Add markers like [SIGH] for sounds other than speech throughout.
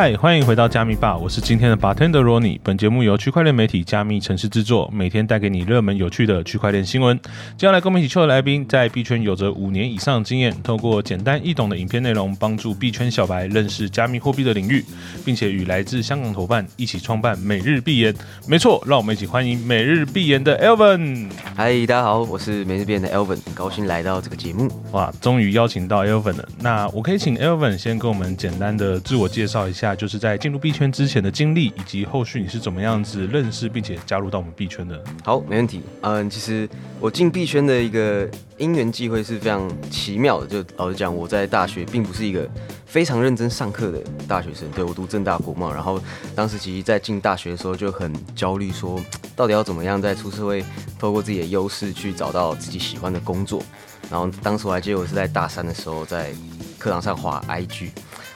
嗨，欢迎回到加密吧，我是今天的 bartender Ronnie。本节目由区块链媒体加密城市制作，每天带给你热门有趣的区块链新闻。接下来跟我们一起 chill 的来宾，在币圈有着五年以上经验，透过简单易懂的影片内容，帮助币圈小白认识加密货币的领域，并且与来自香港伙伴一起创办每日币研。没错，让我们一起欢迎每日币研的 Elvin。嗨，大家好，我是每日币研的 Elvin，很高兴来到这个节目。哇，终于邀请到 Elvin 了。那我可以请 Elvin 先跟我们简单的自我介绍一下，那就是在进入币圈之前的经历，以及后续你是怎么样子认识并且加入到我们币圈的。好，没问题。嗯，其实我进币圈的一个因缘际会是非常奇妙的。就老实讲，我在大学并不是一个非常认真上课的大学生。对我读正大国贸，然后当时其实在进大学的时候就很焦虑，说到底要怎么样在出社会，透过自己的优势去找到自己喜欢的工作。然后当时我还记得我是在大三的时候在课堂上滑 IG，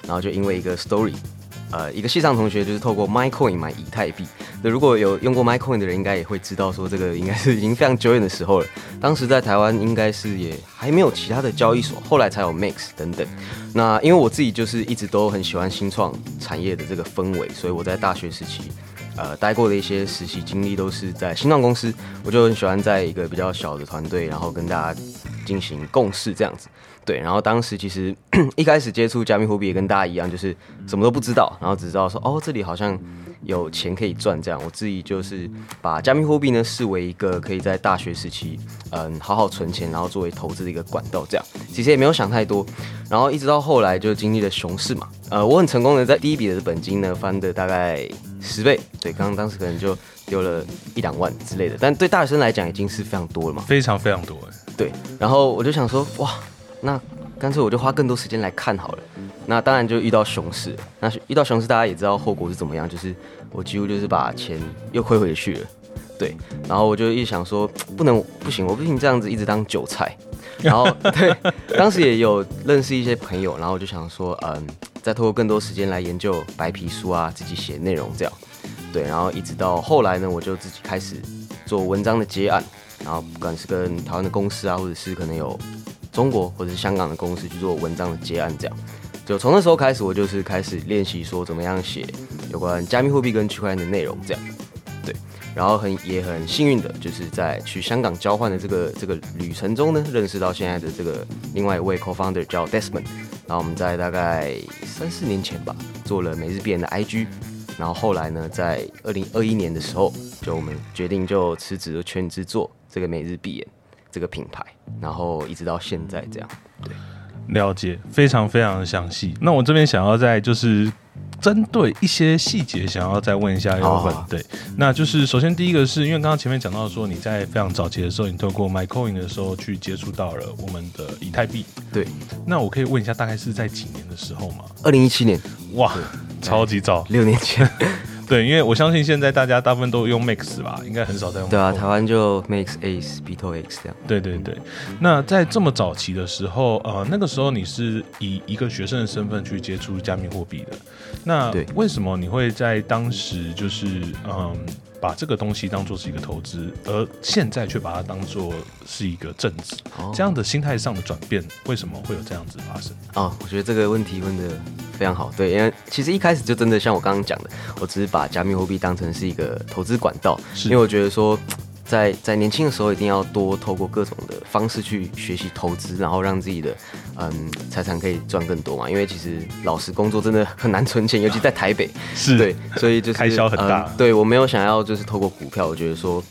然后就因为一个 story。呃，一个系上同学就是透过 MyCoin 买以太币。那如果有用过 MyCoin 的人，应该也会知道说，这个应该是已经非常久远的时候了。当时在台湾应该是也还没有其他的交易所，后来才有 Max 等等。那因为我自己就是一直都很喜欢新创产业的这个氛围，所以我在大学时期，呃，待过的一些实习经历都是在新创公司。我就很喜欢在一个比较小的团队，然后跟大家进行共事这样子。对，然后当时其实 [CLEARS THROAT] 一开始接触加密货币也跟大家一样，就是什么都不知道，然后只知道说哦，这里好像有钱可以赚这样。我自己就是把加密货币呢视为一个可以在大学时期嗯好好存钱，然后作为投资的一个管道这样。其实也没有想太多，然后一直到后来就经历了熊市嘛，呃，我很成功的在第一笔的本金呢翻的大概十倍，对，刚刚当时可能就丢了一两万之类的，但对大学生来讲已经是非常多了嘛，非常非常多对，然后我就想说哇。那干脆我就花更多时间来看好了。那当然就遇到熊市，那遇到熊市大家也知道后果是怎么样，就是我几乎就是把钱又亏回去了。对，然后我就一想说，不能不行，我不行这样子一直当韭菜。然后对，当时也有认识一些朋友，然后我就想说，嗯，再透过更多时间来研究白皮书啊，自己写内容这样。对，然后一直到后来呢，我就自己开始做文章的接案，然后不管是跟台湾的公司啊，或者是可能有。中国或者是香港的公司去做文章的结案，这样就从那时候开始，我就是开始练习说怎么样写有关加密货币跟区块链的内容，这样对。然后很也很幸运的，就是在去香港交换的这个这个旅程中呢，认识到现在的这个另外一位 co-founder 叫 Desmond。然后我们在大概三四年前吧，做了每日币言的 IG。然后后来呢，在二零二一年的时候，就我们决定就辞职全职做这个每日币言。这个品牌，然后一直到现在这样，对，了解，非常非常的详细。那我这边想要再就是针对一些细节，想要再问一下要问，对，那就是首先第一个是因为刚刚前面讲到说你在非常早期的时候，你透过 MyCoin 的时候去接触到了我们的以太币，对，那我可以问一下，大概是在几年的时候吗？二零一七年，哇，超级早，六年前。对，因为我相信现在大家大部分都用 Mix 吧，应该很少在用。对啊，台湾就 Mix Ace、Beto X 这样。对对对，那在这么早期的时候，呃，那个时候你是以一个学生的身份去接触加密货币的，那为什么你会在当时就是嗯？把这个东西当做是一个投资，而现在却把它当做是一个政治，这样的心态上的转变，为什么会有这样子发生？啊，我觉得这个问题问的非常好。对，因为其实一开始就真的像我刚刚讲的，我只是把加密货币当成是一个投资管道，因为我觉得说。在在年轻的时候，一定要多透过各种的方式去学习投资，然后让自己的嗯财产可以赚更多嘛。因为其实老实工作真的很难存钱，尤其在台北，[LAUGHS] 是对，所以就是开销很大。对我没有想要就是透过股票，我觉得说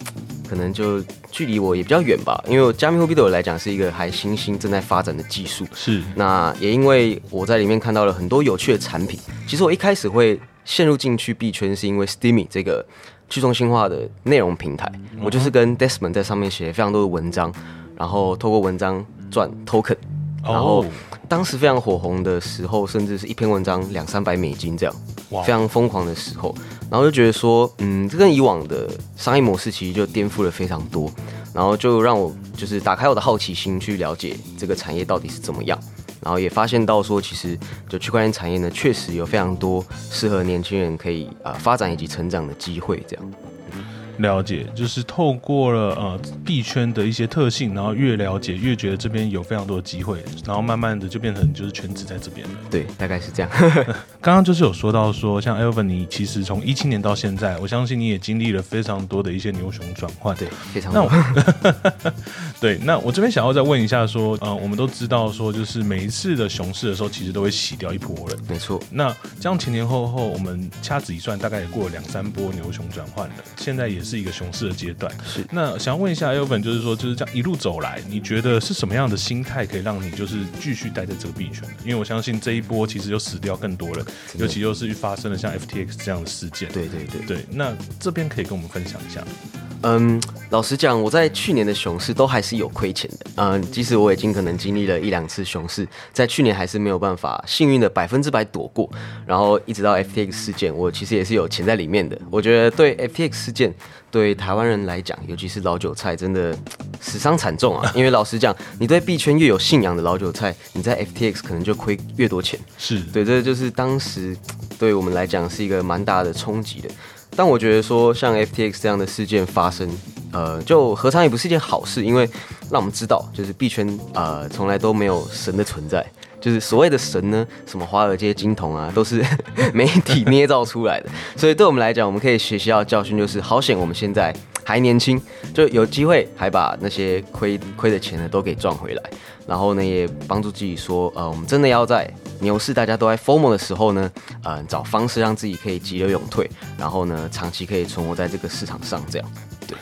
可能就距离我也比较远吧。因为加密货币对我来讲是一个还新兴正在发展的技术，是。那也因为我在里面看到了很多有趣的产品。其实我一开始会陷入进去币圈，是因为 Steamy 这个。去中心化的内容平台，我就是跟 Desmond 在上面写非常多的文章，然后透过文章赚 token，然后当时非常火红的时候，甚至是一篇文章两三百美金这样，非常疯狂的时候，然后就觉得说，嗯，这跟以往的商业模式其实就颠覆了非常多，然后就让我就是打开我的好奇心去了解这个产业到底是怎么样。然后也发现到说，其实就区块链产业呢，确实有非常多适合年轻人可以啊发展以及成长的机会。这样了解，就是透过了呃币圈的一些特性，然后越了解越觉得这边有非常多的机会，然后慢慢的就变成就是全职在这边了。对，大概是这样。[LAUGHS] [LAUGHS] [LAUGHS] 刚刚就是有说到说，像 Elvin，你其实从一七年到现在，我相信你也经历了非常多的一些牛熊转换。对，非常那多。我 [LAUGHS] 对，那我这边想要再问一下说，呃，我们都知道说，就是每一次的熊市的时候，其实都会洗掉一波人。没错，那这样前前后后，我们掐指一算，大概也过了两三波牛熊转换了，现在也是一个熊市的阶段。是那想要问一下 Elvin，就是说，就是这样一路走来，你觉得是什么样的心态可以让你就是继续待在这个币圈的？因为我相信这一波其实又死掉更多人，尤其又是发生了像 FTX 这样的事件。对对对。对，那这边可以跟我们分享一下。嗯，老实讲，我在去年的熊市都还是有亏钱的。嗯，即使我已经可能经历了一两次熊市，在去年还是没有办法幸运的百分之百躲过。然后一直到 FTX 事件，我其实也是有钱在里面的。我觉得对 FTX 事件，对台湾人来讲，尤其是老韭菜，真的死伤惨重啊。因为老实讲，你对币圈越有信仰的老韭菜，你在 FTX 可能就亏越多钱。是对，这就是当时对我们来讲是一个蛮大的冲击的。但我觉得说，像 FTX 这样的事件发生，呃，就何尝也不是一件好事，因为让我们知道，就是币圈呃从来都没有神的存在，就是所谓的神呢，什么华尔街金童啊，都是 [LAUGHS] 媒体捏造出来的。所以对我们来讲，我们可以学习到教训，就是好险我们现在还年轻，就有机会还把那些亏亏的钱呢都给赚回来。然后呢，也帮助自己说，呃，我们真的要在牛市大家都在 form 的时候呢，呃，找方式让自己可以急流勇退，然后呢，长期可以存活在这个市场上，这样。对，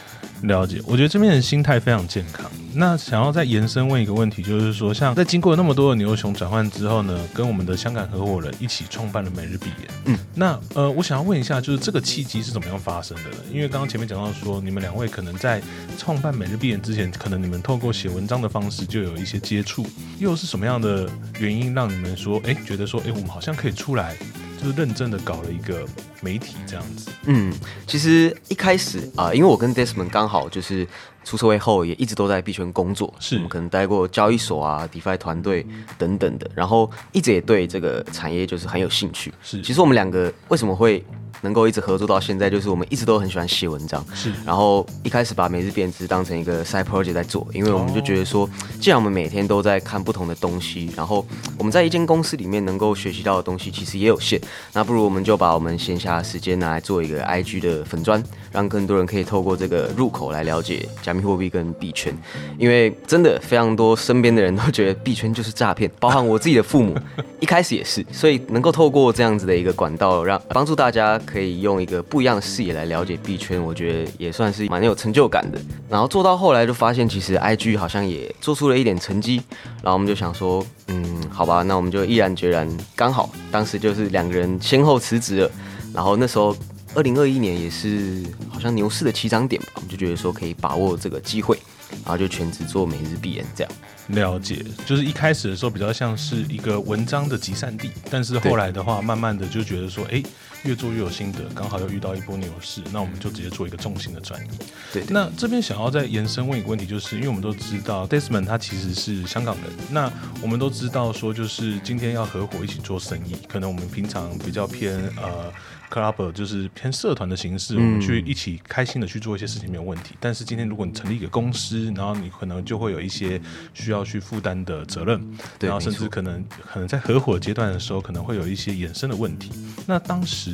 了解。我觉得这边的心态非常健康。那想要再延伸问一个问题，就是说，像在经过那么多的牛熊转换之后呢，跟我们的香港合伙人一起创办了每日币言。嗯，那呃，我想要问一下，就是这个契机是怎么样发生的呢？因为刚刚前面讲到说，你们两位可能在创办每日币言之前，可能你们透过写文章的方式就有一些接触，又是什么样的原因让你们说，哎，觉得说，哎，我们好像可以出来，就是认真的搞了一个媒体这样子？嗯，其实一开始啊，因为我跟 Desmond 刚好就是出社会后也一直都在币圈工作，是我们可能待过交易所啊、DeFi 团队等等的，然后一直也对这个产业就是很有兴趣。是其实我们两个为什么会能够一直合作到现在，就是我们一直都很喜欢写文章，是。然后一开始把每日编织当成一个 side project 在做，因为我们就觉得说，既然我们每天都在看不同的东西，然后我们在一间公司里面能够学习到的东西其实也有限，那不如我们就把我们闲暇的时间拿来做一个 IG 的粉砖，让更多人可以透过这个入口来了解加密货币跟币圈，因为真的非常多身边的人都觉得币圈就是诈骗，包含我自己的父母 [LAUGHS] 一开始也是，所以能够透过这样子的一个管道，让帮助大家可以用一个不一样的视野来了解币圈，我觉得也算是蛮有成就感的。然后做到后来就发现，其实 IG 好像也做出了一点成绩，然后我们就想说，嗯，好吧，那我们就毅然决然，刚好当时就是两个人先后辞职了，然后那时候。二零二一年也是好像牛市的起涨点吧，我们就觉得说可以把握这个机会，然后就全职做每日必言这样。了解，就是一开始的时候比较像是一个文章的集散地，但是后来的话，慢慢的就觉得说，哎，越做越有心得，刚好又遇到一波牛市，那我们就直接做一个重心的转移。对，那这边想要再延伸问一个问题，就是因为我们都知道 Desmond 他其实是香港人，那我们都知道说，就是今天要合伙一起做生意，可能我们平常比较偏呃。club 就是偏社团的形式，我们去一起开心的去做一些事情没有问题。但是今天如果你成立一个公司，然后你可能就会有一些需要去负担的责任，然后甚至可能可能在合伙阶段的时候，可能会有一些衍生的问题。那当时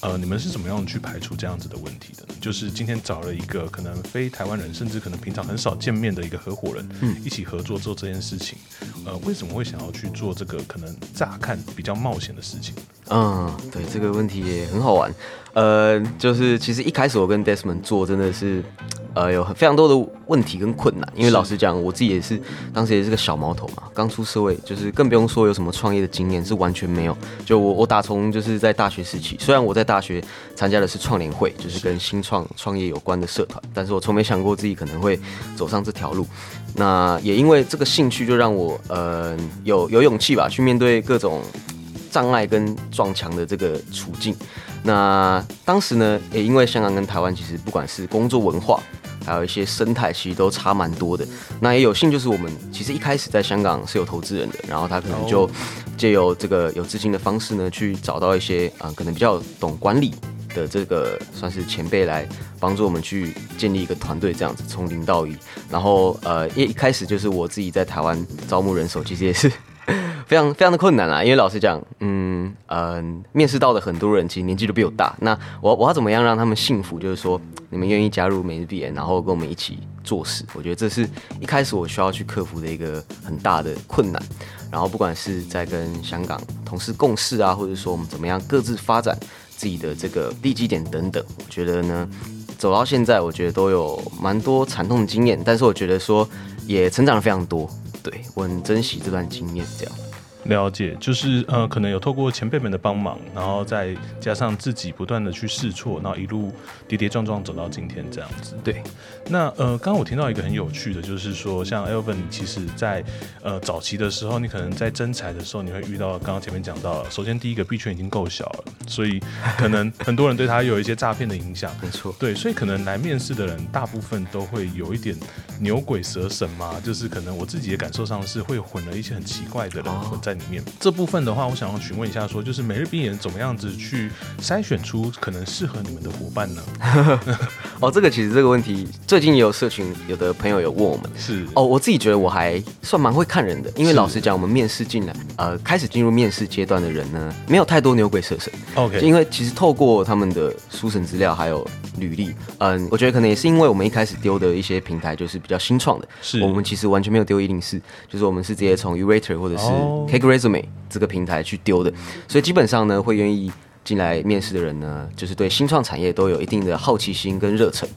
呃，你们是怎么样去排除这样子的问题的？就是今天找了一个可能非台湾人，甚至可能平常很少见面的一个合伙人，嗯，一起合作做这件事情。呃，为什么会想要去做这个可能乍看比较冒险的事情？嗯，对，这个问题也很好玩。呃，就是其实一开始我跟 Desmond 做真的是。呃，有非常多的问题跟困难，因为老实讲，我自己也是当时也是个小毛头嘛，刚出社会，就是更不用说有什么创业的经验，是完全没有。就我我打从就是在大学时期，虽然我在大学参加的是创联会，就是跟新创创业有关的社团，但是我从没想过自己可能会走上这条路。那也因为这个兴趣，就让我呃有有勇气吧，去面对各种障碍跟撞墙的这个处境。那当时呢，也因为香港跟台湾其实不管是工作文化，还有一些生态，其实都差蛮多的。那也有幸就是我们其实一开始在香港是有投资人的，然后他可能就借由这个有资金的方式呢，去找到一些啊可能比较懂管理的这个算是前辈来帮助我们去建立一个团队，这样子从零到一。然后呃，一一开始就是我自己在台湾招募人手，其实也是。非常非常的困难啦。因为老实讲，嗯嗯，面试到的很多人其实年纪都比我大，那我我要怎么样让他们幸福？就是说，你们愿意加入每日必言，然后跟我们一起做事，我觉得这是一开始我需要去克服的一个很大的困难。然后不管是在跟香港同事共事啊，或者说我们怎么样各自发展自己的这个利基点等等，我觉得呢，走到现在，我觉得都有蛮多惨痛的经验，但是我觉得说也成长了非常多，对我很珍惜这段经验，这样。了解，就是呃，可能有透过前辈们的帮忙，然后再加上自己不断的去试错，然后一路跌跌撞撞走到今天这样子。对，那呃，刚刚我听到一个很有趣的，就是说像 Elvin，其实在呃早期的时候，你可能在征才的时候，你会遇到刚刚前面讲到，首先第一个币圈已经够小了，所以可能很多人对他有一些诈骗的影响。没错，对，所以可能来面试的人大部分都会有一点牛鬼蛇神嘛，就是可能我自己的感受上是会混了一些很奇怪的人混在里面。这部分的话，我想要询问一下，说就是每日闭眼怎么样子去筛选出可能适合你们的伙伴呢？[LAUGHS] 哦，这个其实这个问题最近也有社群有的朋友有问我们，是哦，我自己觉得我还算蛮会看人的，因为老实讲，我们面试进来，呃，开始进入面试阶段的人呢，没有太多牛鬼蛇神。OK，因为其实透过他们的书审资料还有履历，嗯，我觉得可能也是因为我们一开始丢的一些平台就是比较新创的，是我们其实完全没有丢一零四，就是我们是直接从 Urator 或者是 Resume 这个平台去丢的，所以基本上呢，会愿意进来面试的人呢，就是对新创产业都有一定的好奇心跟热忱。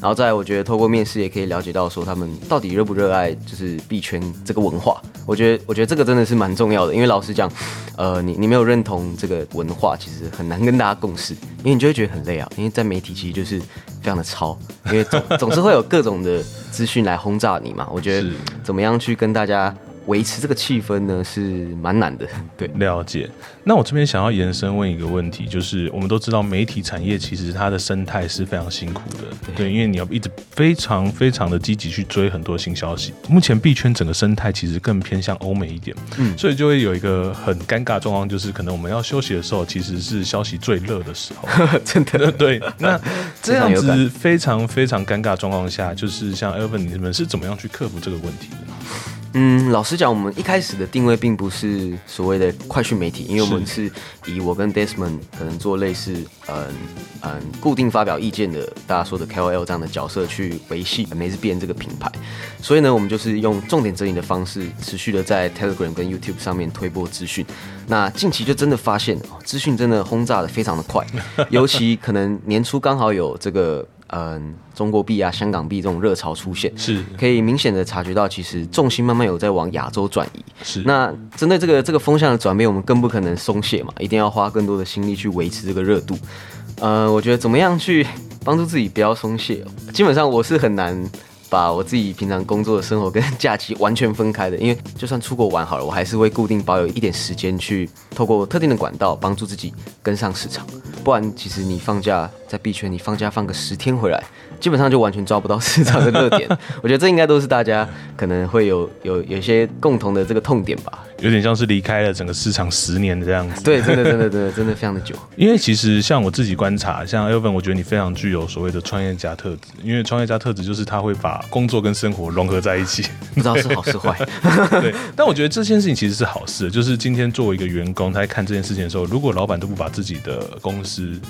然后再，我觉得透过面试也可以了解到说他们到底热不热爱就是币圈这个文化。我觉得，我觉得这个真的是蛮重要的，因为老实讲，呃，你你没有认同这个文化，其实很难跟大家共事，因为你就会觉得很累啊。因为在媒体其实就是非常的超，因为总总是会有各种的资讯来轰炸你嘛。我觉得怎么样去跟大家。维持这个气氛呢是蛮难的，对，了解。那我这边想要延伸问一个问题，就是我们都知道媒体产业其实它的生态是非常辛苦的，对，因为你要一直非常非常的积极去追很多新消息。目前币圈整个生态其实更偏向欧美一点，嗯，所以就会有一个很尴尬状况，就是可能我们要休息的时候，其实是消息最热的时候，[LAUGHS] 真的对。那 [LAUGHS] 这样子非常非常尴尬状况下，就是像 Elvin 你们是怎么样去克服这个问题的？嗯，老实讲，我们一开始的定位并不是所谓的快讯媒体，因为我们是以我跟 Desmond 可能做类似，嗯嗯，固定发表意见的大家说的 KOL 这样的角色去维系每日变这个品牌，所以呢，我们就是用重点整理的方式，持续的在 Telegram 跟 YouTube 上面推播资讯。那近期就真的发现，资讯真的轰炸的非常的快，[LAUGHS] 尤其可能年初刚好有这个。嗯，中国币啊，香港币这种热潮出现，是可以明显的察觉到，其实重心慢慢有在往亚洲转移。是，那针对这个这个风向的转变，我们更不可能松懈嘛，一定要花更多的心力去维持这个热度。呃，我觉得怎么样去帮助自己不要松懈，基本上我是很难。把我自己平常工作的生活跟 [LAUGHS] 假期完全分开的，因为就算出国玩好了，我还是会固定保有一点时间去透过特定的管道帮助自己跟上市场。不然，其实你放假在币圈，你放假放个十天回来，基本上就完全抓不到市场的热点。[LAUGHS] 我觉得这应该都是大家可能会有有有些共同的这个痛点吧。有点像是离开了整个市场十年的这样子。对，真的真的真的真的非常的久。因为其实像我自己观察，像 Elvin，我觉得你非常具有所谓的创业家特质。因为创业家特质就是他会把工作跟生活融合在一起，不知道是好是坏。[LAUGHS] 对，但我觉得这件事情其实是好事。就是今天作为一个员工，他在看这件事情的时候，如果老板都不把自己的公司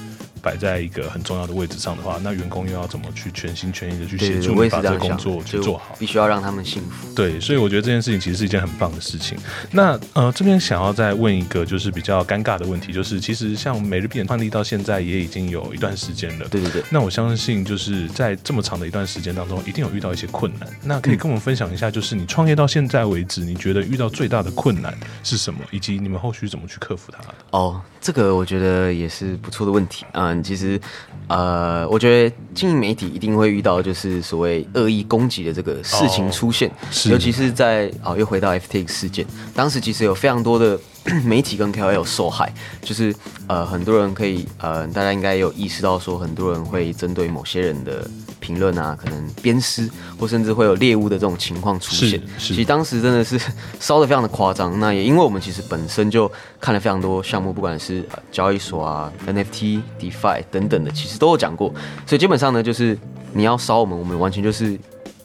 摆在一个很重要的位置上的话，那员工又要怎么去全心全意的去协助你把这个工作去做好？必须要让他们幸福。对，所以我觉得这件事情其实是一件很棒的事情。那呃，这边想要再问一个就是比较尴尬的问题，就是其实像每日币创立到现在也已经有一段时间了。对对对。那我相信就是在这么长的一段时间当中，一定有遇到一些困难。那可以跟我们分享一下，就是你创业到现在为止，你觉得遇到最大的困难是什么，以及你们后续怎么去克服它的？哦，这个我觉得也是不错的问题。嗯，其实呃，我觉得经营媒体一定会遇到就是所谓恶意攻击的这个事情出现，尤其是在哦，又回到 FTX 事件，当时其实有非常多的。[LAUGHS] 媒体跟 KOL 受害，就是呃很多人可以呃大家应该有意识到说，很多人会针对某些人的评论啊，可能鞭尸或甚至会有猎物的这种情况出现。其实当时真的是 [LAUGHS] 烧的非常的夸张。那也因为我们其实本身就看了非常多项目，不管是交易所啊、NFT、DeFi 等等的，其实都有讲过。所以基本上呢，就是你要烧我们，我们完全就是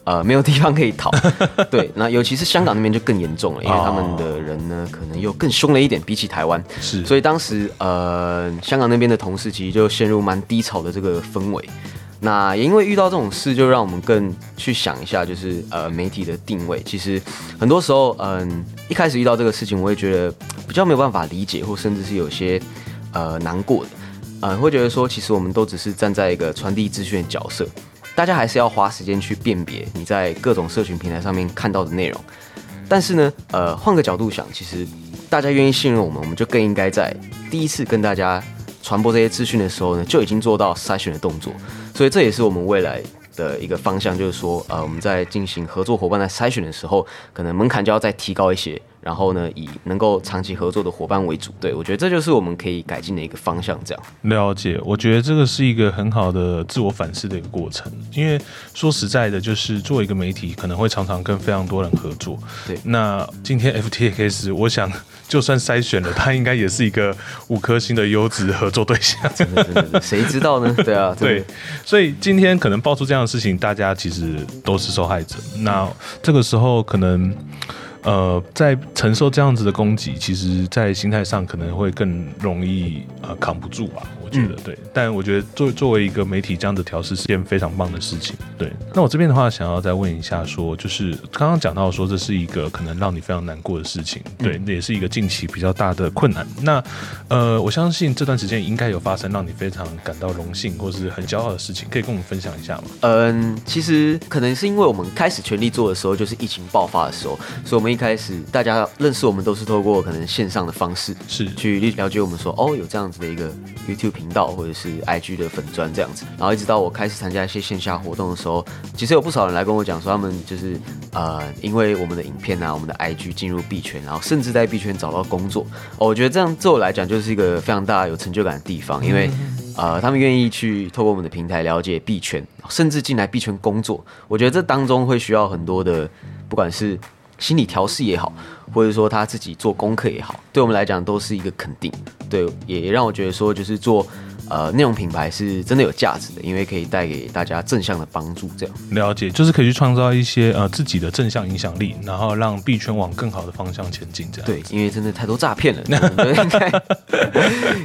呃没有地方可以逃。[LAUGHS] 对，那尤其是香港那边就更严重了，因为他们的人呢可能又更凶了一点，比起台湾。是，所以当时呃香港那边的同事其实就陷入蛮低潮的这个氛围。那也因为遇到这种事，就让我们更去想一下，就是呃媒体的定位。其实很多时候，嗯，一开始遇到这个事情，我会觉得比较没有办法理解，或甚至是有些呃难过的，呃，会觉得说，其实我们都只是站在一个传递资讯的角色，大家还是要花时间去辨别你在各种社群平台上面看到的内容。但是呢，呃，换个角度想，其实大家愿意信任我们，我们就更应该在第一次跟大家。传播这些资讯的时候呢，就已经做到筛选的动作，所以这也是我们未来的一个方向，就是说，呃，我们在进行合作伙伴在筛选的时候，可能门槛就要再提高一些。然后呢，以能够长期合作的伙伴为主，对我觉得这就是我们可以改进的一个方向。这样了解，我觉得这个是一个很好的自我反思的一个过程。因为说实在的，就是作为一个媒体，可能会常常跟非常多人合作。对，那今天 FTX，我想就算筛选了，他应该也是一个五颗星的优质合作对象。真的，真的，谁知道呢？对啊，对。所以今天可能爆出这样的事情，大家其实都是受害者。那这个时候可能。呃，在承受这样子的攻击，其实，在心态上可能会更容易呃扛不住吧。我觉得对，但我觉得作作为一个媒体，这样的调试是件非常棒的事情。对，那我这边的话，想要再问一下，说就是刚刚讲到说这是一个可能让你非常难过的事情，对，那也是一个近期比较大的困难。那呃，我相信这段时间应该有发生让你非常感到荣幸或是很骄傲的事情，可以跟我们分享一下吗？嗯，其实可能是因为我们开始全力做的时候，就是疫情爆发的时候，所以我们一开始大家认识我们都是透过可能线上的方式是去了解我们说哦有这样子的一个 YouTube 频道或者是 IG 的粉砖这样子，然后一直到我开始参加一些线下活动的时候，其实有不少人来跟我讲说他们就是呃因为我们的影片啊，我们的 IG 进入币圈，然后甚至在币圈找到工作，我觉得这样对我来讲就是一个非常大有成就感的地方，因为呃他们愿意去透过我们的平台了解币圈，甚至进来币圈工作，我觉得这当中会需要很多的不管是。心理调试也好，或者说他自己做功课也好，对我们来讲都是一个肯定。对，也让我觉得说，就是做。呃，内容品牌是真的有价值的，因为可以带给大家正向的帮助。这样了解，就是可以去创造一些呃自己的正向影响力，然后让币圈往更好的方向前进。这样对，因为真的太多诈骗了，[LAUGHS] 应该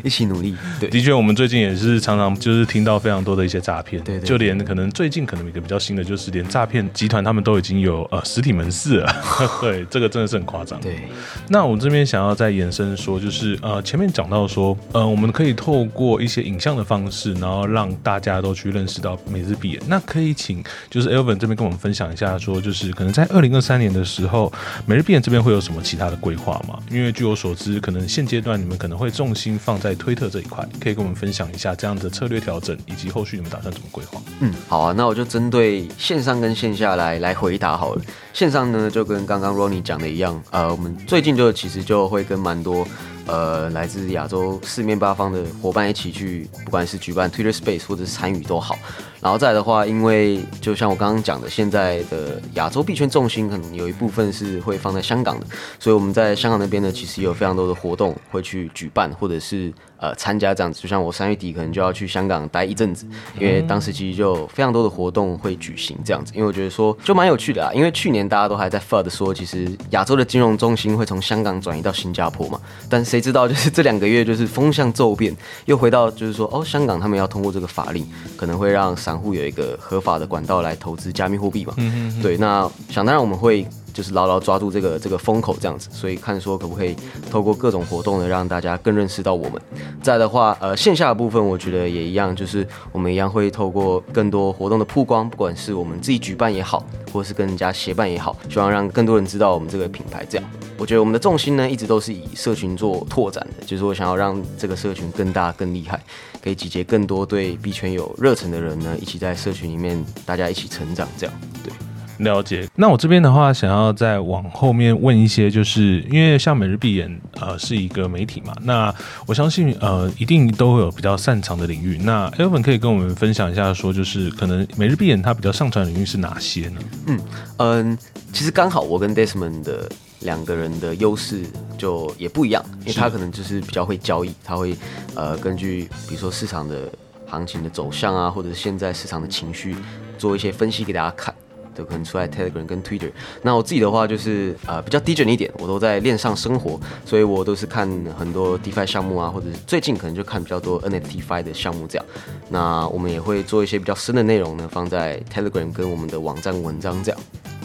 一起努力。对，的确，我们最近也是常常就是听到非常多的一些诈骗，对，就连可能最近可能一个比较新的，就是连诈骗集团他们都已经有呃实体门市了。[LAUGHS] 对，这个真的是很夸张。对，那我这边想要再延伸说，就是呃前面讲到说，呃我们可以透过一些。影像的方式，然后让大家都去认识到每日闭眼。那可以请就是 Elvin 这边跟我们分享一下，说就是可能在二零二三年的时候，每日闭眼这边会有什么其他的规划吗？因为据我所知，可能现阶段你们可能会重心放在推特这一块，可以跟我们分享一下这样的策略调整，以及后续你们打算怎么规划？嗯，好啊，那我就针对线上跟线下来来回答好了。线上呢，就跟刚刚 Ronnie 讲的一样，呃，我们最近就其实就会跟蛮多。呃，来自亚洲四面八方的伙伴一起去，不管是举办 Twitter Space 或者是参与都好。然后再的话，因为就像我刚刚讲的，现在的亚洲币圈重心可能有一部分是会放在香港的，所以我们在香港那边呢，其实有非常多的活动会去举办，或者是。呃，参加这样子，就像我三月底可能就要去香港待一阵子，因为当时其实就非常多的活动会举行这样子，因为我觉得说就蛮有趣的啊，因为去年大家都还在 FUD 说，其实亚洲的金融中心会从香港转移到新加坡嘛，但谁知道就是这两个月就是风向骤变，又回到就是说哦，香港他们要通过这个法令，可能会让散户有一个合法的管道来投资加密货币嘛，嗯对，那想当然我们会。就是牢牢抓住这个这个风口这样子，所以看说可不可以透过各种活动呢，让大家更认识到我们。再的话，呃，线下的部分我觉得也一样，就是我们一样会透过更多活动的曝光，不管是我们自己举办也好，或是跟人家协办也好，希望让更多人知道我们这个品牌。这样，我觉得我们的重心呢，一直都是以社群做拓展的，就是我想要让这个社群更大更厉害，可以集结更多对币圈有热忱的人呢，一起在社群里面大家一起成长。这样，对。了解，那我这边的话，想要再往后面问一些，就是因为像每日闭眼，呃，是一个媒体嘛，那我相信，呃，一定都会有比较擅长的领域。那 Elvin 可以跟我们分享一下，说就是可能每日闭眼它比较擅长的领域是哪些呢？嗯嗯，其实刚好我跟 Desmond 的两个人的优势就也不一样，因为他可能就是比较会交易，他会呃根据比如说市场的行情的走向啊，或者是现在市场的情绪做一些分析给大家看。都可能出来 Telegram 跟 Twitter。那我自己的话就是呃比较低准一点，我都在链上生活，所以我都是看很多 DeFi 项目啊，或者是最近可能就看比较多 NFT Fi 的项目这样。那我们也会做一些比较深的内容呢，放在 Telegram 跟我们的网站文章这样。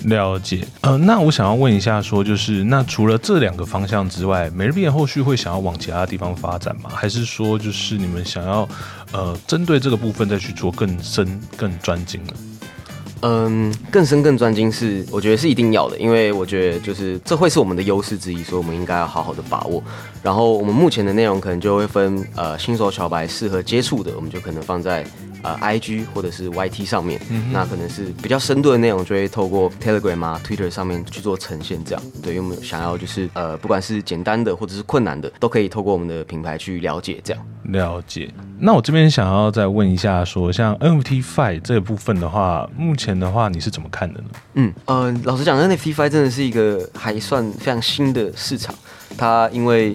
了解，呃，那我想要问一下，说就是那除了这两个方向之外，每日币后续会想要往其他地方发展吗？还是说就是你们想要呃针对这个部分再去做更深更专精呢？嗯，更深更专精是我觉得是一定要的，因为我觉得就是这会是我们的优势之一，所以我们应该要好好的把握。然后我们目前的内容可能就会分呃新手小白适合接触的，我们就可能放在。呃，I G 或者是 Y T 上面，那可能是比较深度的内容，就会透过 Telegram 啊、Twitter 上面去做呈现。这样，对，因为我们想要就是呃，不管是简单的或者是困难的，都可以透过我们的品牌去了解。这样，了解。那我这边想要再问一下，说像 NFT Fi 这部分的话，目前的话你是怎么看的呢？嗯，呃，老实讲，NFT Fi 真的是一个还算非常新的市场，它因为。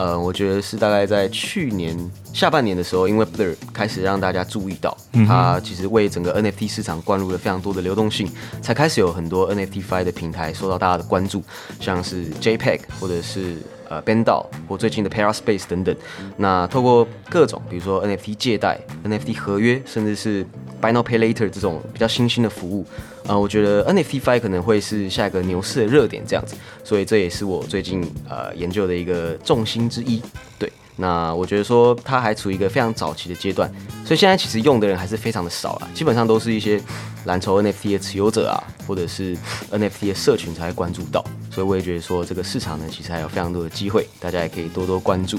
呃，我觉得是大概在去年下半年的时候，因为 Blur 开始让大家注意到，它其实为整个 NFT 市场灌入了非常多的流动性，才开始有很多 NFT Fi 的平台受到大家的关注，像是 JPEG 或者是。呃，Bando 或最近的 Paraspace 等等，那透过各种，比如说 NFT 借贷、NFT 合约，甚至是 Buy Now Pay Later 这种比较新兴的服务，呃，我觉得 NFT Fi 可能会是下一个牛市的热点这样子，所以这也是我最近呃研究的一个重心之一，对。那我觉得说它还处于一个非常早期的阶段，所以现在其实用的人还是非常的少了，基本上都是一些蓝筹 NFT 的持有者啊，或者是 NFT 的社群才会关注到，所以我也觉得说这个市场呢，其实还有非常多的机会，大家也可以多多关注。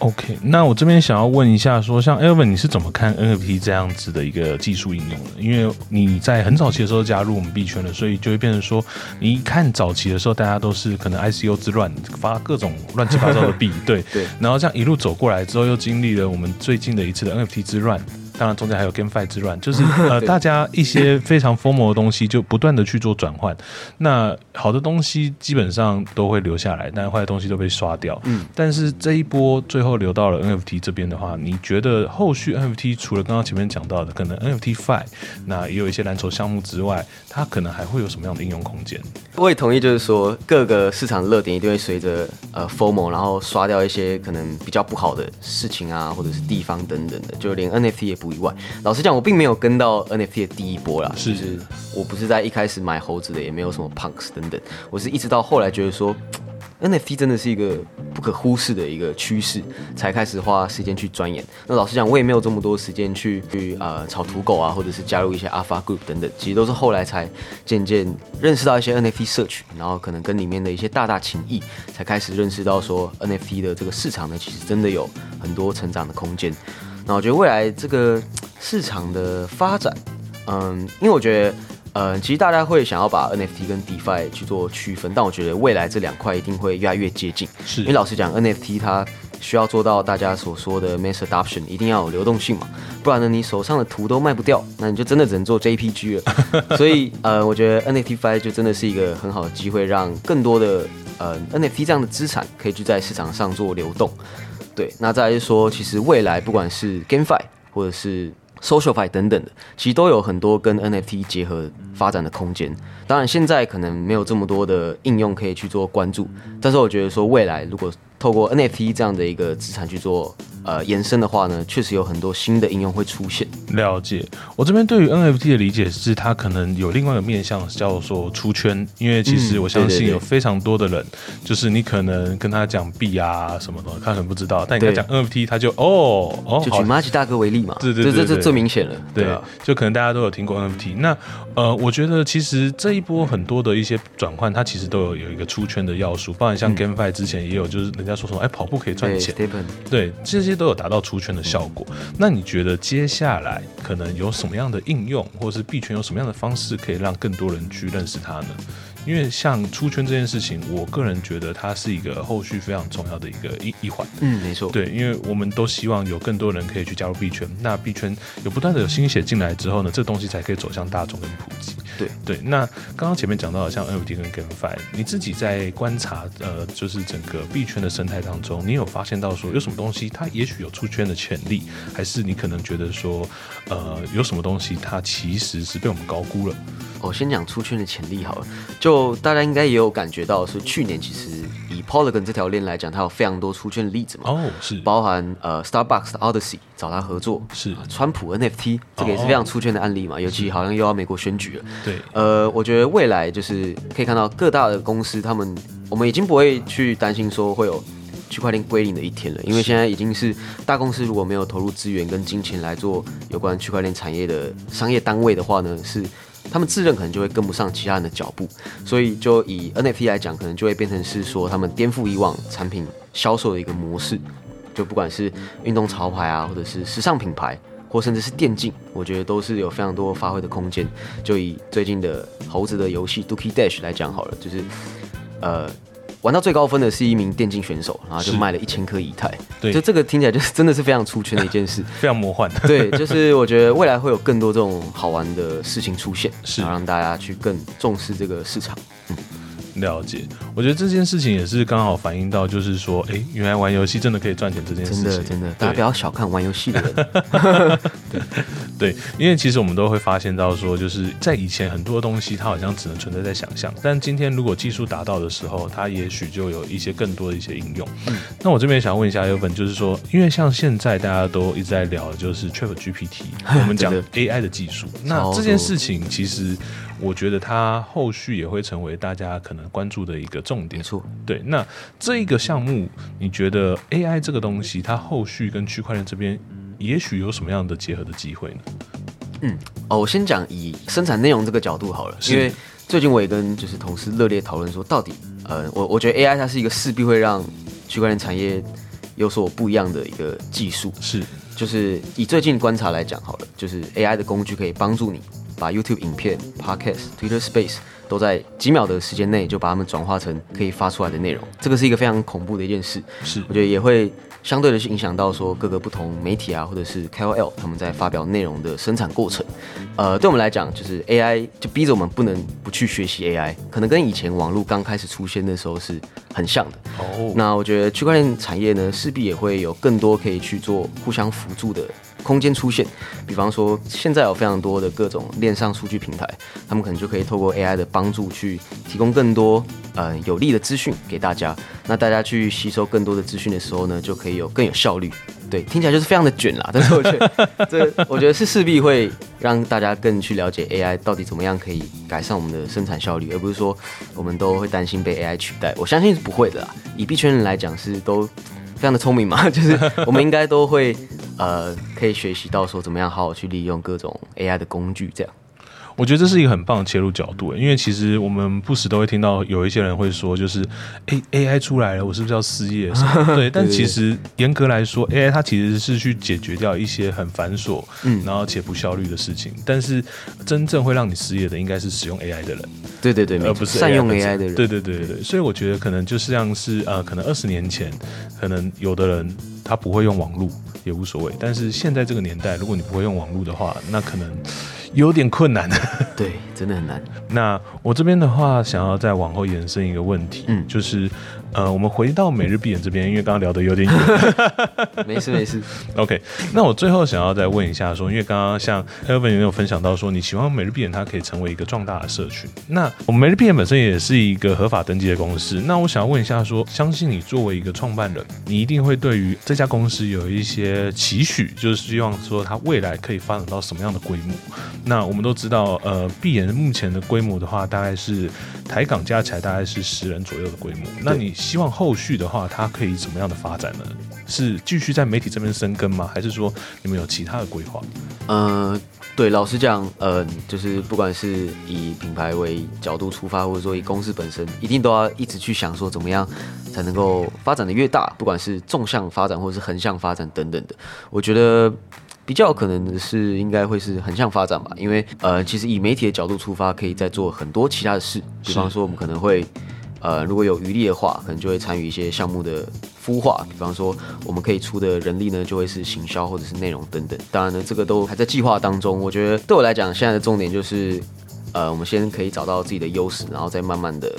OK，那我这边想要问一下，说像 Elvin，你是怎么看 NFT 这样子的一个技术应用的？因为你在很早期的时候加入我们币圈了，所以就会变成说，你一看早期的时候，大家都是可能 ICO 之乱，发各种乱七八糟的币，[LAUGHS] 对对，然后这样一路走过来之后，又经历了我们最近的一次的 NFT 之乱。当然，中间还有 GameFi 之乱，就是 [LAUGHS] 呃，大家一些非常疯魔的东西就不断的去做转换。那好的东西基本上都会留下来，但坏的东西都被刷掉。嗯，但是这一波最后留到了 NFT 这边的话，你觉得后续 NFT 除了刚刚前面讲到的可能 NFT Fi，那也有一些蓝筹项目之外，它可能还会有什么样的应用空间？我也同意，就是说各个市场热点一定会随着呃 FOMO，然后刷掉一些可能比较不好的事情啊，或者是地方等等的，就连 NFT 也。不意外。老实讲，我并没有跟到 NFT 的第一波啦，是是，我不是在一开始买猴子的，也没有什么 Punks 等等，我是一直到后来觉得说。NFT 真的是一个不可忽视的一个趋势，才开始花时间去钻研。那老实讲，我也没有这么多时间去去呃炒土狗啊，或者是加入一些 Alpha Group 等等，其实都是后来才渐渐认识到一些 NFT 社群，然后可能跟里面的一些大大情谊，才开始认识到说 NFT 的这个市场呢，其实真的有很多成长的空间。那我觉得未来这个市场的发展，嗯，因为我觉得。嗯，其实大家会想要把 NFT 跟 DeFi 去做区分，但我觉得未来这两块一定会越来越接近。是，因为老实讲，NFT 它需要做到大家所说的 mass adoption，一定要有流动性嘛，不然呢，你手上的图都卖不掉，那你就真的只能做 JPG 了。[LAUGHS] 所以，呃，我觉得 NFT Fi 就真的是一个很好的机会，让更多的呃 NFT 这样的资产可以去在市场上做流动。对，那再来说，其实未来不管是 GameFi 或者是 SocialFi 等等的，其实都有很多跟 NFT 结合发展的空间。当然，现在可能没有这么多的应用可以去做关注，但是我觉得说未来如果透过 NFT 这样的一个资产去做呃延伸的话呢，确实有很多新的应用会出现。了解，我这边对于 NFT 的理解是，它可能有另外一个面向叫做出圈，因为其实我相信有非常多的人，就是你可能跟他讲币啊什么的，他可能不知道，但你跟他讲 NFT，他就哦哦，就举马吉大哥为例嘛，对对对，这这最明显了，对，就可能大家都有听过 NFT。那呃，我觉得其实这一波很多的一些转换，它其实都有有一个出圈的要素，包含像 GameFi 之前也有，就是人家。说什么？哎，跑步可以赚钱，对，这些都有达到出圈的效果。那你觉得接下来可能有什么样的应用，或者是币圈有什么样的方式，可以让更多人去认识它呢？因为像出圈这件事情，我个人觉得它是一个后续非常重要的一个一一环。嗯，没错。对，因为我们都希望有更多人可以去加入币圈，那币圈有不断的有新血进来之后呢，这东西才可以走向大众跟普及。对对，那刚刚前面讲到的像 NFT 跟 GameFi，你自己在观察呃，就是整个币圈的生态当中，你有发现到说有什么东西它也许有出圈的潜力，还是你可能觉得说呃有什么东西它其实是被我们高估了？我先讲出圈的潜力好了，就大家应该也有感觉到，是去年其实以 Polygon 这条链来讲，它有非常多出圈的例子嘛。哦，是，包含呃 Starbucks 的 Odyssey 找他合作，是川普 NFT 这个也是非常出圈的案例嘛，尤其好像又要美国选举了。对，呃，我觉得未来就是可以看到各大的公司，他们我们已经不会去担心说会有区块链归零的一天了，因为现在已经是大公司如果没有投入资源跟金钱来做有关区块链产业的商业单位的话呢，是。他们自认可能就会跟不上其他人的脚步，所以就以 NFT 来讲，可能就会变成是说他们颠覆以往产品销售的一个模式。就不管是运动潮牌啊，或者是时尚品牌，或甚至是电竞，我觉得都是有非常多发挥的空间。就以最近的猴子的游戏 Dookie Dash 来讲好了，就是呃。玩到最高分的是一名电竞选手，然后就卖了一千颗以太。对，就这个听起来就是真的是非常出圈的一件事，[LAUGHS] 非常魔幻。[LAUGHS] 对，就是我觉得未来会有更多这种好玩的事情出现，是让大家去更重视这个市场。嗯。了解，我觉得这件事情也是刚好反映到，就是说，哎，原来玩游戏真的可以赚钱这件事情。真的，真的，大家不要小看玩游戏的人。对，[LAUGHS] 对，因为其实我们都会发现到，说就是在以前很多东西它好像只能存在在想象，但今天如果技术达到的时候，它也许就有一些更多的一些应用。嗯，那我这边想问一下优本，就是说，因为像现在大家都一直在聊的就是 Chat GPT，我们讲 [LAUGHS] AI 的技术，那这件事情其实。我觉得它后续也会成为大家可能关注的一个重点。没错，对。那这一个项目，你觉得 AI 这个东西，它后续跟区块链这边，也许有什么样的结合的机会呢？嗯，哦，我先讲以生产内容这个角度好了，因为最近我也跟就是同事热烈讨论说，到底，呃，我我觉得 AI 它是一个势必会让区块链产业有所不一样的一个技术。是，就是以最近观察来讲好了，就是 AI 的工具可以帮助你。把 YouTube 影片、Podcast、Twitter Space 都在几秒的时间内就把它们转化成可以发出来的内容，这个是一个非常恐怖的一件事。是，我觉得也会相对的去影响到说各个不同媒体啊，或者是 KOL 他们在发表内容的生产过程。呃，对我们来讲，就是 AI 就逼着我们不能不去学习 AI，可能跟以前网络刚开始出现的时候是很像的。哦，那我觉得区块链产业呢，势必也会有更多可以去做互相辅助的。空间出现，比方说现在有非常多的各种链上数据平台，他们可能就可以透过 AI 的帮助去提供更多呃有利的资讯给大家。那大家去吸收更多的资讯的时候呢，就可以有更有效率。对，听起来就是非常的卷啦，但是我觉得 [LAUGHS] 这我觉得是势必会让大家更去了解 AI 到底怎么样可以改善我们的生产效率，而不是说我们都会担心被 AI 取代。我相信是不会的啦。以币圈人来讲，是都这样的聪明嘛，[LAUGHS] 就是我们应该都会。呃，可以学习到说怎么样好好去利用各种 AI 的工具，这样。我觉得这是一个很棒的切入角度，因为其实我们不时都会听到有一些人会说，就是 A A I 出来了，我是不是要失业？[LAUGHS] 对，但其实严格来说，A I 它其实是去解决掉一些很繁琐，嗯，然后且不效率的事情。但是真正会让你失业的，应该是使用 A I 的人。对对对，而不是善用 A I 的人。对对对对对，所以我觉得可能就像是呃，可能二十年前，可能有的人他不会用网络也无所谓，但是现在这个年代，如果你不会用网络的话，那可能。有点困难，[LAUGHS] 对，真的很难。那我这边的话，想要再往后延伸一个问题，嗯，就是。呃，我们回到每日闭眼这边，因为刚刚聊的有点远。[LAUGHS] 没事没事。[LAUGHS] OK，那我最后想要再问一下，说，因为刚刚像 Elvin 也有分享到说，你希望每日闭眼它可以成为一个壮大的社群。那我们每日闭眼本身也是一个合法登记的公司。那我想要问一下，说，相信你作为一个创办人，你一定会对于这家公司有一些期许，就是希望说它未来可以发展到什么样的规模？那我们都知道，呃，闭眼目前的规模的话，大概是台港加起来大概是十人左右的规模。那你？希望后续的话，它可以怎么样的发展呢？是继续在媒体这边生根吗？还是说你们有其他的规划？呃，对，老实讲，呃，就是不管是以品牌为角度出发，或者说以公司本身，一定都要一直去想说怎么样才能够发展的越大，不管是纵向发展或者是横向发展等等的。我觉得比较可能的是，应该会是横向发展吧，因为呃，其实以媒体的角度出发，可以再做很多其他的事，比方说我们可能会。呃，如果有余力的话，可能就会参与一些项目的孵化，比方说我们可以出的人力呢，就会是行销或者是内容等等。当然呢，这个都还在计划当中。我觉得对我来讲，现在的重点就是呃，我们先可以找到自己的优势，然后再慢慢的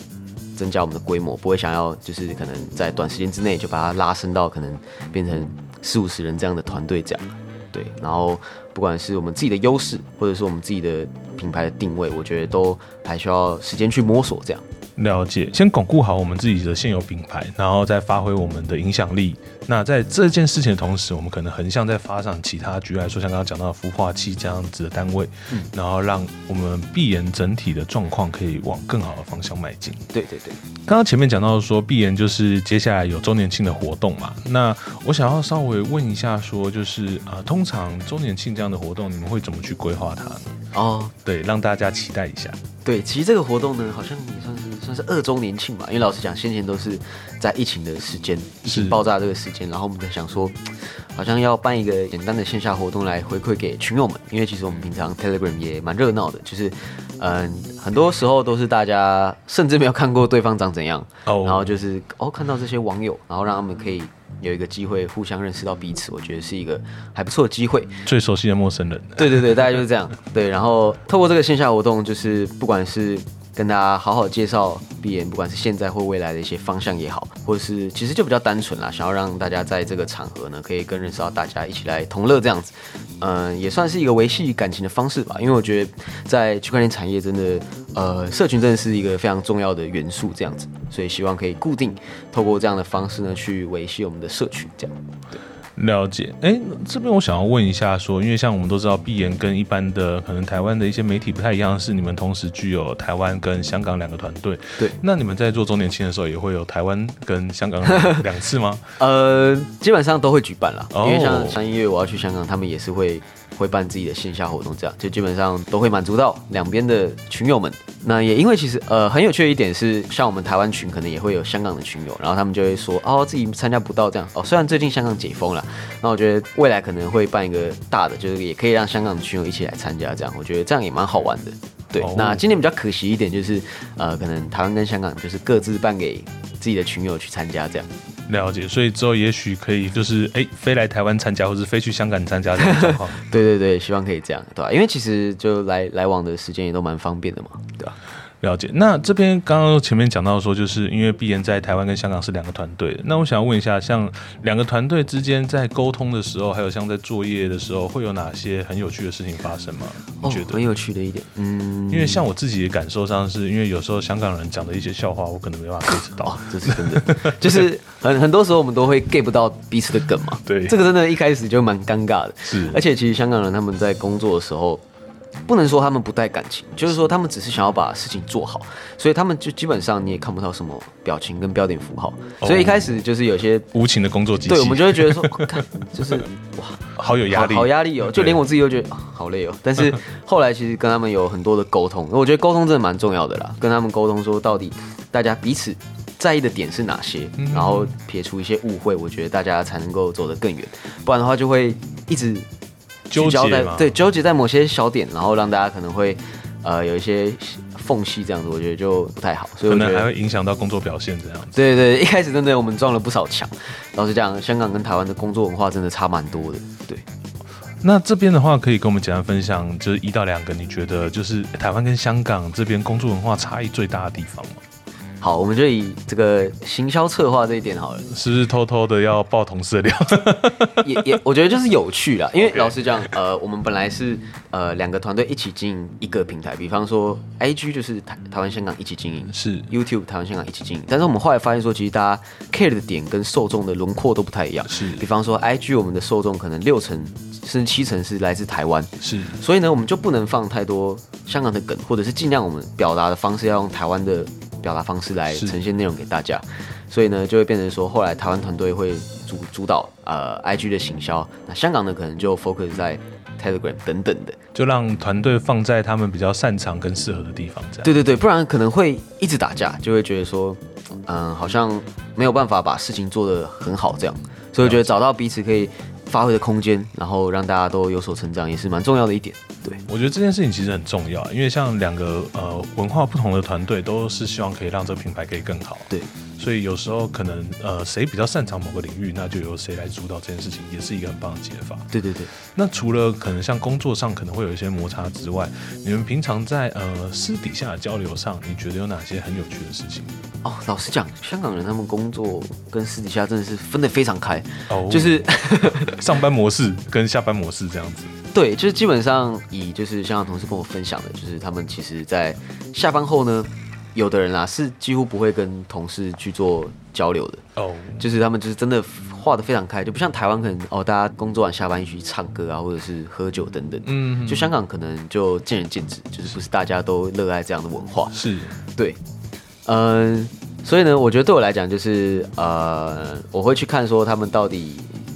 增加我们的规模，不会想要就是可能在短时间之内就把它拉升到可能变成四五十人这样的团队这样。对，然后不管是我们自己的优势，或者是我们自己的品牌的定位，我觉得都还需要时间去摸索这样。了解，先巩固好我们自己的现有品牌，然后再发挥我们的影响力。那在这件事情的同时，我们可能横向在发展其他，举例来说，像刚刚讲到的孵化器这样子的单位，嗯，然后让我们闭眼整体的状况可以往更好的方向迈进。对对对，刚刚前面讲到说闭眼就是接下来有周年庆的活动嘛，那我想要稍微问一下，说就是啊，通常周年庆这样的活动，你们会怎么去规划它呢？哦，对，让大家期待一下。对，其实这个活动呢，好像也算是算是二周年庆吧。因为老实讲，先前都是在疫情的时间，疫情爆炸这个时间，然后我们在想说，[TSK] 好像要办一个简单的线下活动来回馈给群友们。因为其实我们平常 Telegram 也蛮热闹的，就是嗯，很多时候都是大家甚至没有看过对方长怎样，然后就是哦看到这些网友，然后让他们可以。有一个机会互相认识到彼此，我觉得是一个还不错的机会。最熟悉的陌生人，对对对，大概就是这样。对，然后透过这个线下活动，就是不管是。跟大家好好介绍闭眼，不管是现在或未来的一些方向也好，或者是其实就比较单纯啦，想要让大家在这个场合呢，可以更认识到大家一起来同乐这样子，嗯，也算是一个维系感情的方式吧。因为我觉得在区块链产业真的，呃，社群真的是一个非常重要的元素这样子，所以希望可以固定透过这样的方式呢，去维系我们的社群这样。对。了解，哎，这边我想要问一下，说，因为像我们都知道，闭眼跟一般的可能台湾的一些媒体不太一样，是你们同时具有台湾跟香港两个团队。对，那你们在做周年庆的时候，也会有台湾跟香港两次吗？呃，基本上都会举办了，因为像像音乐我要去香港，他们也是会。会办自己的线下活动，这样就基本上都会满足到两边的群友们。那也因为其实呃很有趣的一点是，像我们台湾群可能也会有香港的群友，然后他们就会说哦自己参加不到这样哦。虽然最近香港解封了，那我觉得未来可能会办一个大的，就是也可以让香港的群友一起来参加这样。我觉得这样也蛮好玩的。对，那今年比较可惜一点就是呃可能台湾跟香港就是各自办给自己的群友去参加这样。了解，所以之后也许可以就是哎飞来台湾参加，或是飞去香港参加这种状况。[LAUGHS] 对对对，希望可以这样，对吧？因为其实就来来往的时间也都蛮方便的嘛，对吧？了解。那这边刚刚前面讲到说，就是因为毕言在台湾跟香港是两个团队。那我想要问一下，像两个团队之间在沟通的时候，还有像在作业的时候，会有哪些很有趣的事情发生吗？你觉得很有趣的一点，嗯，因为像我自己的感受上，是因为有时候香港人讲的一些笑话，我可能没办法 get 到。这是真的，[LAUGHS] 就是很很多时候我们都会 get 不到彼此的梗嘛。对，这个真的一开始就蛮尴尬的。是，而且其实香港人他们在工作的时候。不能说他们不带感情，就是说他们只是想要把事情做好，所以他们就基本上你也看不到什么表情跟标点符号，所以一开始就是有些无情的工作机器，对我们就会觉得说，看就是哇，好有压力，好压力哦，就连我自己都觉得好累哦。但是后来其实跟他们有很多的沟通，我觉得沟通真的蛮重要的啦，跟他们沟通说到底大家彼此在意的点是哪些，然后撇除一些误会，我觉得大家才能够走得更远，不然的话就会一直。纠结在对纠结在某些小点，然后让大家可能会呃有一些缝隙，这样子我觉得就不太好，所以可能还会影响到工作表现这样子。对对，一开始真的我们撞了不少墙。老实讲，香港跟台湾的工作文化真的差蛮多的。对，那这边的话可以跟我们简单分享，就是一到两个你觉得就是台湾跟香港这边工作文化差异最大的地方吗？好，我们就以这个行销策划这一点好了，是不是偷偷的要爆同事料？[LAUGHS] 也也，我觉得就是有趣啦。因为老实讲，呃，我们本来是呃两个团队一起经营一个平台，比方说 IG 就是台台湾香港一起经营，是 YouTube 台湾香港一起经营。但是我们后来发现说，其实大家 care 的点跟受众的轮廓都不太一样。是，比方说 IG 我们的受众可能六成甚至七成是来自台湾，是，所以呢，我们就不能放太多香港的梗，或者是尽量我们表达的方式要用台湾的。表达方式来呈现内容给大家，所以呢，就会变成说，后来台湾团队会主主导呃 IG 的行销，那香港呢可能就 focus 在 Telegram 等等的，就让团队放在他们比较擅长跟适合的地方，这样。对对对，不然可能会一直打架，就会觉得说，嗯，好像没有办法把事情做得很好这样，所以我觉得找到彼此可以。发挥的空间，然后让大家都有所成长，也是蛮重要的一点。对我觉得这件事情其实很重要，因为像两个呃文化不同的团队，都是希望可以让这个品牌可以更好。对，所以有时候可能呃谁比较擅长某个领域，那就由谁来主导这件事情，也是一个很棒的解法。对对对，那除了可能像工作上可能会有一些摩擦之外，你们平常在呃私底下的交流上，你觉得有哪些很有趣的事情？哦，老实讲，香港人他们工作跟私底下真的是分得非常开，哦就是 [LAUGHS] [LAUGHS] 上班模式跟下班模式这样子。对，就是基本上以就是香港同事跟我分享的，就是他们其实在下班后呢，有的人啦是几乎不会跟同事去做交流的，哦，就是他们就是真的画的非常开，就不像台湾可能哦，大家工作完下班一起去唱歌啊，或者是喝酒等等。嗯，就香港可能就见仁见智，就是不是大家都热爱这样的文化。是。对，嗯，所以呢，我觉得对我来讲，就是呃，我会去看说他们到底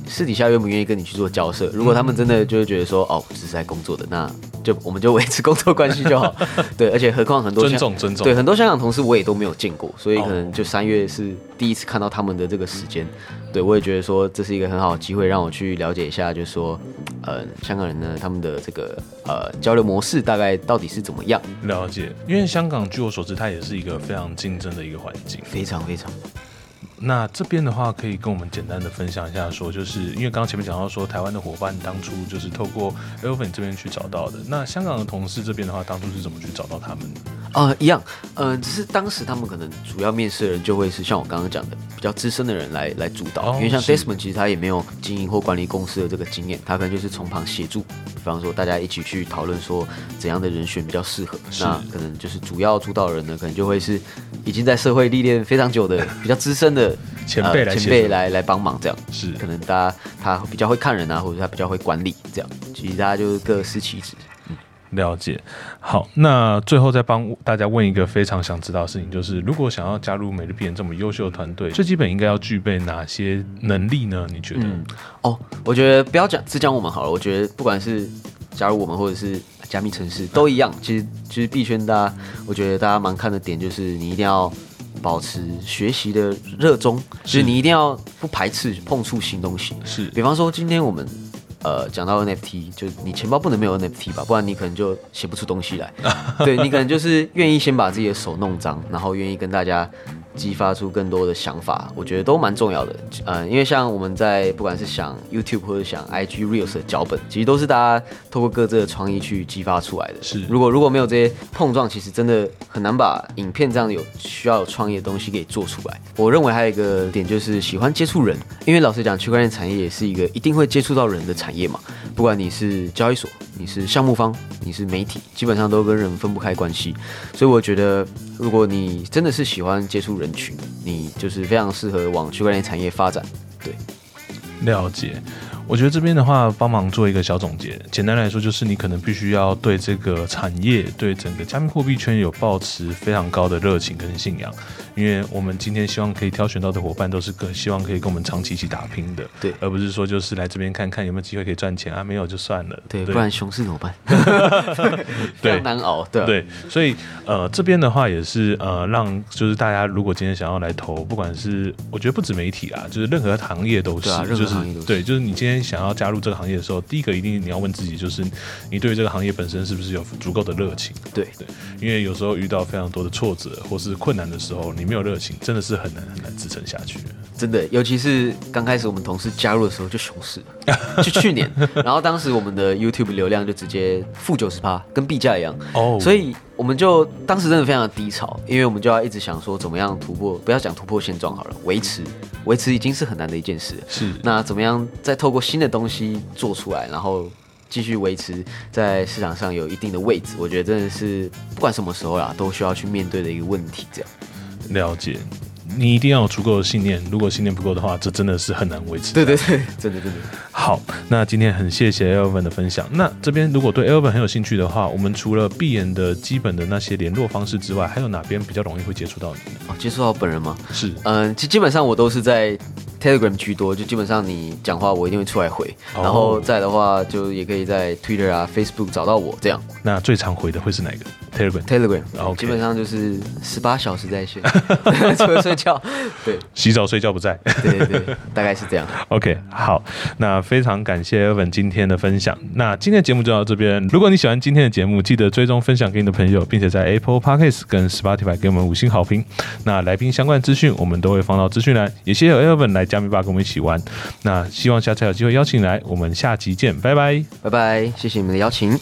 私底下愿不愿意跟你去做交涉。如果他们真的就会觉得说，哦，只是在工作的，那就我们就维持工作关系就好。[LAUGHS] 对，而且何况很多尊香重尊重。对很多香港同事我也都没有见过，所以可能哦就三月是第一次看到他们的这个时间。对我也觉得说这是一个很好的机会，让我去了解一下，就是说，呃，香港人呢他们的这个呃交流模式大概到底是怎么样，了解，因为香港据我所知，它也是一个非常竞争的一个环境。非常非常。那这边的话，可以跟我们简单的分享一下，说就是因为刚刚前面讲到说，台湾的伙伴当初就是透过 Elvin 这边去找到的。那香港的同事这边的话，当初是怎么去找到他们的？呃，一样，呃，只是当时他们可能主要面试的人就会是像我刚刚讲的比较资深的人来来主导，哦因为像是 Desmond 其实他也没有经营或管理公司的这个经验，他可能就是从旁协助，比方说大家一起去讨论说怎样的人选比较适合，那可能就是主要主导人呢，可能就会是已经在社会历练非常久的比较资深的前辈来呃、前辈来来帮忙这样。是可能大家他比较会看人啊，或者他比较会管理这样，其实大家就是各司其职。了解。好，那最后再帮大家问一个非常想知道的事情，就是如果想要加入美丽人这么优秀的团队，最基本应该要具备哪些能力呢？你觉得？嗯，哦，我觉得不要讲只讲我们好了。我觉得不管是加入我们或者是加密城市都一样。其实其实币圈大家，我觉得大家蛮看的点就是你一定要保持学习的热衷，就是你一定要不排斥碰触新东西。是比方说今天我们。呃，讲到 NFT，就你钱包不能没有 NFT 吧，不然你可能就写不出东西来。[LAUGHS] 对你可能就是愿意先把自己的手弄脏，然后愿意跟大家激发出更多的想法，我觉得都蛮重要的。嗯，因为像我们在不管是想 YouTube 或者想 IG Reels 的脚本，其实都是大家透过各自的创意去激发出来的。是如果如果没有这些碰撞，其实真的很难把影片这样有需要有创意的东西给做出来。我认为还有一个点就是喜欢接触人，因为老实讲，区块链产业也是一个一定会接触到人的产业嘛。不管你是交易所，你是项目方，你是媒体，基本上都跟人分不开关系。所以我觉得，如果你真的是喜欢接触人群，你就是非常适合往区块链产业发展。对，了解。我觉得这边的话，帮忙做一个小总结。简单来说，就是你可能必须要对这个产业、对整个加密货币圈有抱持非常高的热情跟信仰，因为我们今天希望可以挑选到的伙伴，都是跟希望可以跟我们长期一起打拼的，对。而不是说就是来这边看看有没有机会可以赚钱啊，没有就算了，对，不然熊市怎么办？[LAUGHS] [LAUGHS] 非对常难熬，对、啊、对，所以呃这边的话也是呃让就是大家如果今天想要来投，不管是我觉得不止媒体啊，就是任何行业都是，就是。对，就是你今天想要加入这个行业的时候，第一个一定你要问自己，就是你对于这个行业本身是不是有足够的热情？对。对，因为有时候遇到非常多的挫折或是困难的时候，你没有热情，真的是很难很难支撑下去。真的，尤其是刚开始我们同事加入的时候就熊市，[LAUGHS] 就去年，然后当时我们的 YouTube 流量就直接负九十趴，跟币价一样，哦所以我们就当时真的非常的低潮，因为我们就要一直想说怎么样突破，不要讲突破现状好了，维持维持已经是很难的一件事。是那怎么样再透过新的东西做出来，然后继续维持在市场上有一定的位置？我觉得真的是不管什么时候啦，都需要去面对的一个问题。这样，了解。你一定要有足够的信念，如果信念不够的话，这真的是很难维持。对对对，真的真的。好，那今天很谢谢 Elvin 的分享。那这边如果对 Elvin 很有兴趣的话，我们除了闭眼的基本的那些联络方式之外，还有哪边比较容易会接触到你呢？哦，接触到本人吗？是嗯，基基本上我都是在 Telegram 居多，就基本上你讲话我一定会出来回。然后再的话，就也可以在 Twitter 啊、Facebook 找到我这样。那最常回的会是哪个？Telegram。Telegram，然后基本上就是十八小时在线，[LAUGHS] 除了睡觉，对，洗澡睡觉不在。对对对，[LAUGHS] 大概是这样。OK，好，那非常感谢 Evan 今天的分享。那今天的节目就到这边。如果你喜欢今天的节目，记得追踪分享给你的朋友，并且在 Apple Podcast 跟 Spotify 给我们五星好评。那来宾相关资讯我们都会放到资讯栏，也谢谢 Evan 来加密吧跟我们一起玩。那希望下次有机会邀请来，我们下集见，拜拜。拜拜，谢谢你们的邀请。